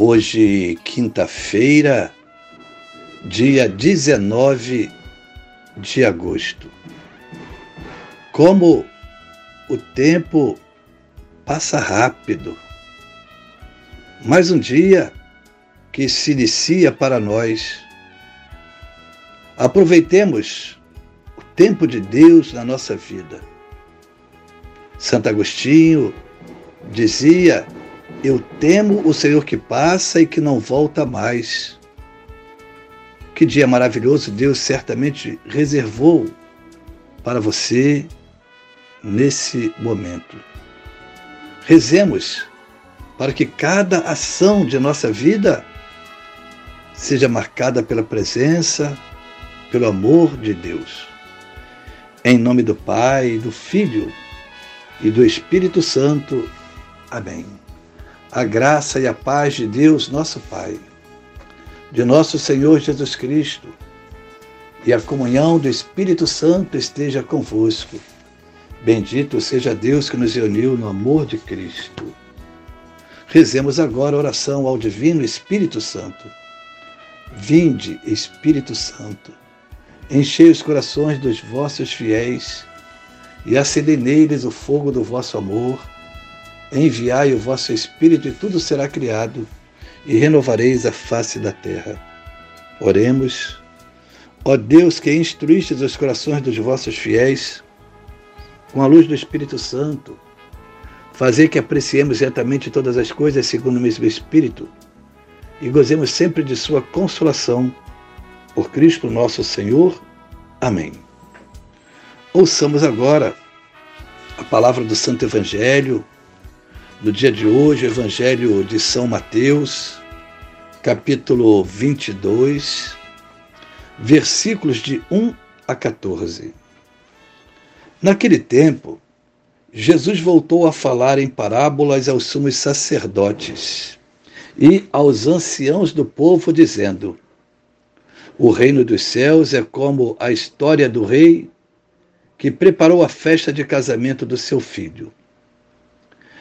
Hoje, quinta-feira, dia 19 de agosto. Como o tempo passa rápido. Mais um dia que se inicia para nós. Aproveitemos o tempo de Deus na nossa vida. Santo Agostinho dizia eu temo o Senhor que passa e que não volta mais. Que dia maravilhoso Deus certamente reservou para você nesse momento. Rezemos para que cada ação de nossa vida seja marcada pela presença, pelo amor de Deus. Em nome do Pai, do Filho e do Espírito Santo. Amém a graça e a paz de Deus, nosso Pai, de nosso Senhor Jesus Cristo e a comunhão do Espírito Santo esteja convosco. Bendito seja Deus que nos uniu no amor de Cristo. Rezemos agora a oração ao Divino Espírito Santo. Vinde, Espírito Santo, enchei os corações dos vossos fiéis e acendei neles o fogo do vosso amor Enviai o vosso Espírito e tudo será criado, e renovareis a face da terra. Oremos. Ó Deus que instruístes os corações dos vossos fiéis, com a luz do Espírito Santo, fazer que apreciemos retamente todas as coisas segundo o mesmo Espírito e gozemos sempre de Sua consolação. Por Cristo nosso Senhor. Amém. Ouçamos agora a palavra do Santo Evangelho no dia de hoje, o Evangelho de São Mateus, capítulo 22, versículos de 1 a 14. Naquele tempo, Jesus voltou a falar em parábolas aos sumos sacerdotes e aos anciãos do povo, dizendo: O reino dos céus é como a história do rei que preparou a festa de casamento do seu filho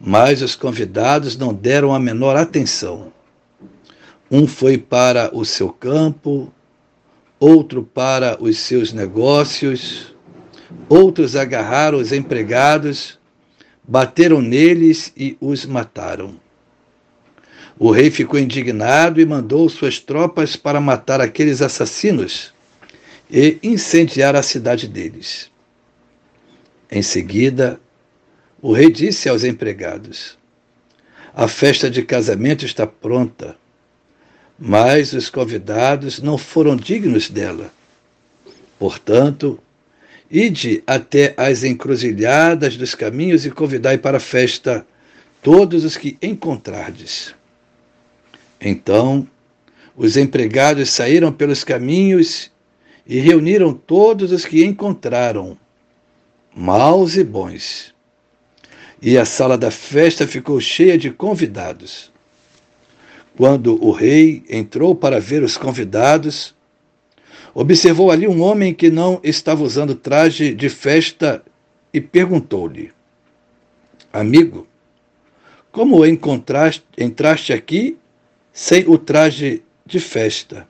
Mas os convidados não deram a menor atenção. Um foi para o seu campo, outro para os seus negócios, outros agarraram os empregados, bateram neles e os mataram. O rei ficou indignado e mandou suas tropas para matar aqueles assassinos e incendiar a cidade deles. Em seguida, o rei disse aos empregados: A festa de casamento está pronta, mas os convidados não foram dignos dela. Portanto, ide até as encruzilhadas dos caminhos e convidai para a festa todos os que encontrardes. Então, os empregados saíram pelos caminhos e reuniram todos os que encontraram, maus e bons e a sala da festa ficou cheia de convidados. Quando o rei entrou para ver os convidados, observou ali um homem que não estava usando traje de festa e perguntou-lhe: Amigo, como encontraste, entraste aqui sem o traje de festa?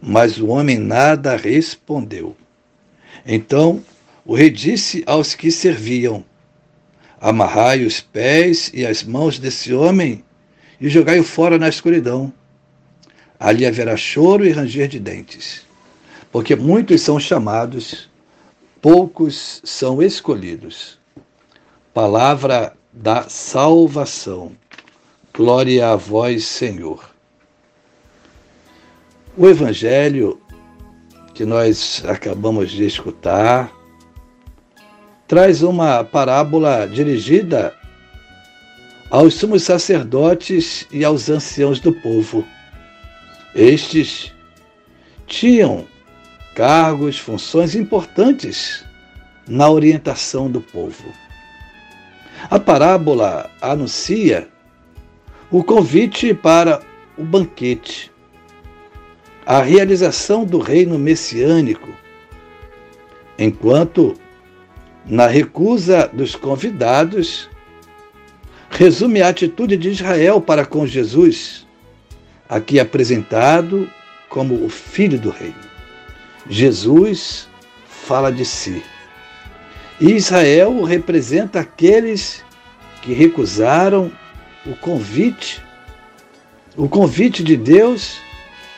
Mas o homem nada respondeu. Então o rei disse aos que serviam: Amarrai os pés e as mãos desse homem e jogai-o fora na escuridão. Ali haverá choro e ranger de dentes, Porque muitos são chamados, poucos são escolhidos. Palavra da salvação. Glória a vós, Senhor. O Evangelho que nós acabamos de escutar traz uma parábola dirigida aos sumos sacerdotes e aos anciãos do povo. Estes tinham cargos, funções importantes na orientação do povo. A parábola anuncia o convite para o banquete, a realização do reino messiânico, enquanto na recusa dos convidados resume a atitude de Israel para com Jesus, aqui apresentado como o filho do reino. Jesus fala de si. Israel representa aqueles que recusaram o convite, o convite de Deus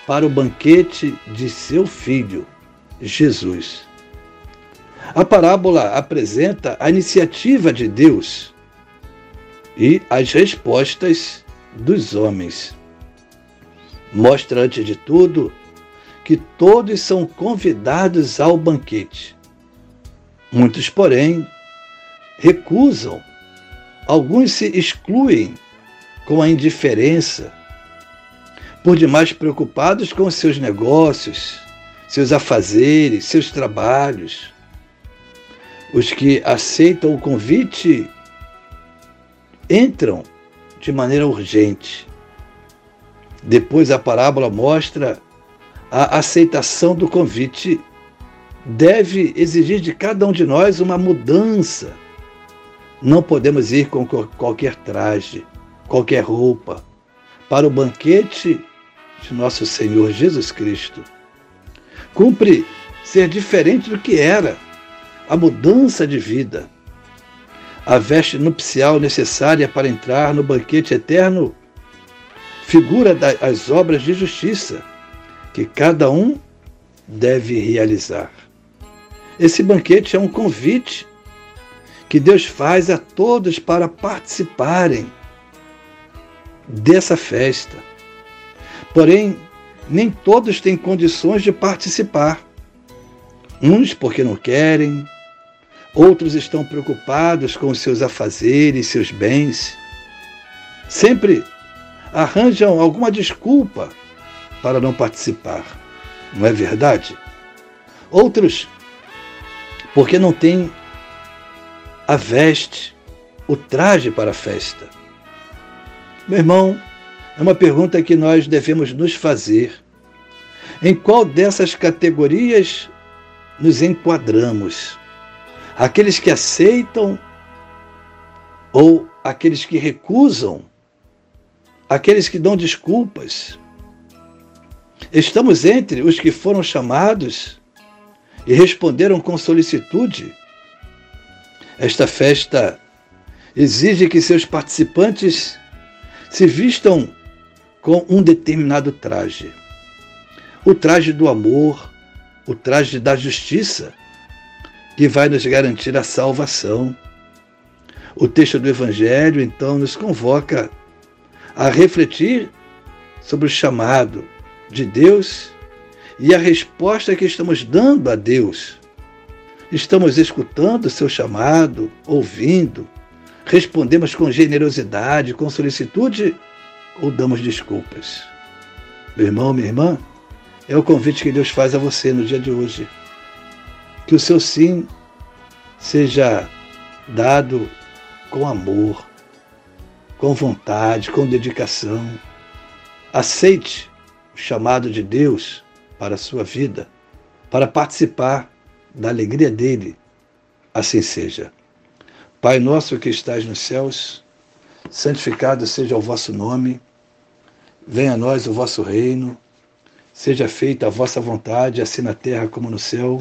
para o banquete de seu filho, Jesus. A parábola apresenta a iniciativa de Deus e as respostas dos homens. Mostra, antes de tudo, que todos são convidados ao banquete. Muitos, porém, recusam, alguns se excluem com a indiferença, por demais preocupados com seus negócios, seus afazeres, seus trabalhos. Os que aceitam o convite entram de maneira urgente. Depois a parábola mostra a aceitação do convite deve exigir de cada um de nós uma mudança. Não podemos ir com qualquer traje, qualquer roupa, para o banquete de nosso Senhor Jesus Cristo. Cumpre ser diferente do que era, a mudança de vida. A veste nupcial necessária para entrar no banquete eterno figura das obras de justiça que cada um deve realizar. Esse banquete é um convite que Deus faz a todos para participarem dessa festa. Porém, nem todos têm condições de participar. Uns porque não querem, outros estão preocupados com seus afazeres, seus bens. Sempre arranjam alguma desculpa para não participar. Não é verdade? Outros porque não têm a veste, o traje para a festa. Meu irmão, é uma pergunta que nós devemos nos fazer. Em qual dessas categorias nos enquadramos? Aqueles que aceitam ou aqueles que recusam? Aqueles que dão desculpas? Estamos entre os que foram chamados e responderam com solicitude. Esta festa exige que seus participantes se vistam com um determinado traje. O traje do amor, o traje da justiça, que vai nos garantir a salvação. O texto do Evangelho, então, nos convoca a refletir sobre o chamado de Deus e a resposta que estamos dando a Deus. Estamos escutando o seu chamado, ouvindo, respondemos com generosidade, com solicitude ou damos desculpas? Meu irmão, minha irmã, é o convite que Deus faz a você no dia de hoje. Que o seu sim seja dado com amor, com vontade, com dedicação. Aceite o chamado de Deus para a sua vida, para participar da alegria dele. Assim seja. Pai nosso que estás nos céus, santificado seja o vosso nome, venha a nós o vosso reino, seja feita a vossa vontade, assim na terra como no céu.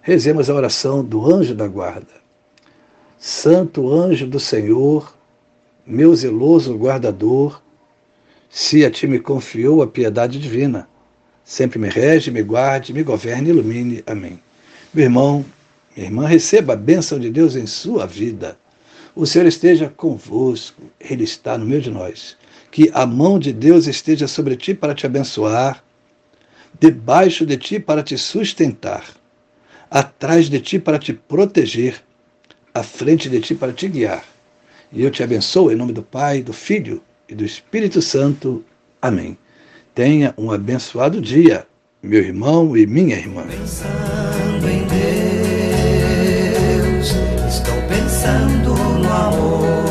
Rezemos a oração do anjo da guarda. Santo anjo do Senhor, meu zeloso guardador, se a ti me confiou a piedade divina, sempre me rege, me guarde, me governe ilumine. Amém. Meu irmão, minha irmã, receba a bênção de Deus em sua vida. O Senhor esteja convosco, Ele está no meio de nós. Que a mão de Deus esteja sobre ti para te abençoar, debaixo de ti para te sustentar, atrás de ti para te proteger, à frente de ti para te guiar. E eu te abençoo em nome do Pai, do Filho e do Espírito Santo. Amém. Tenha um abençoado dia, meu irmão e minha irmã. Pensando em Deus, estou pensando no amor.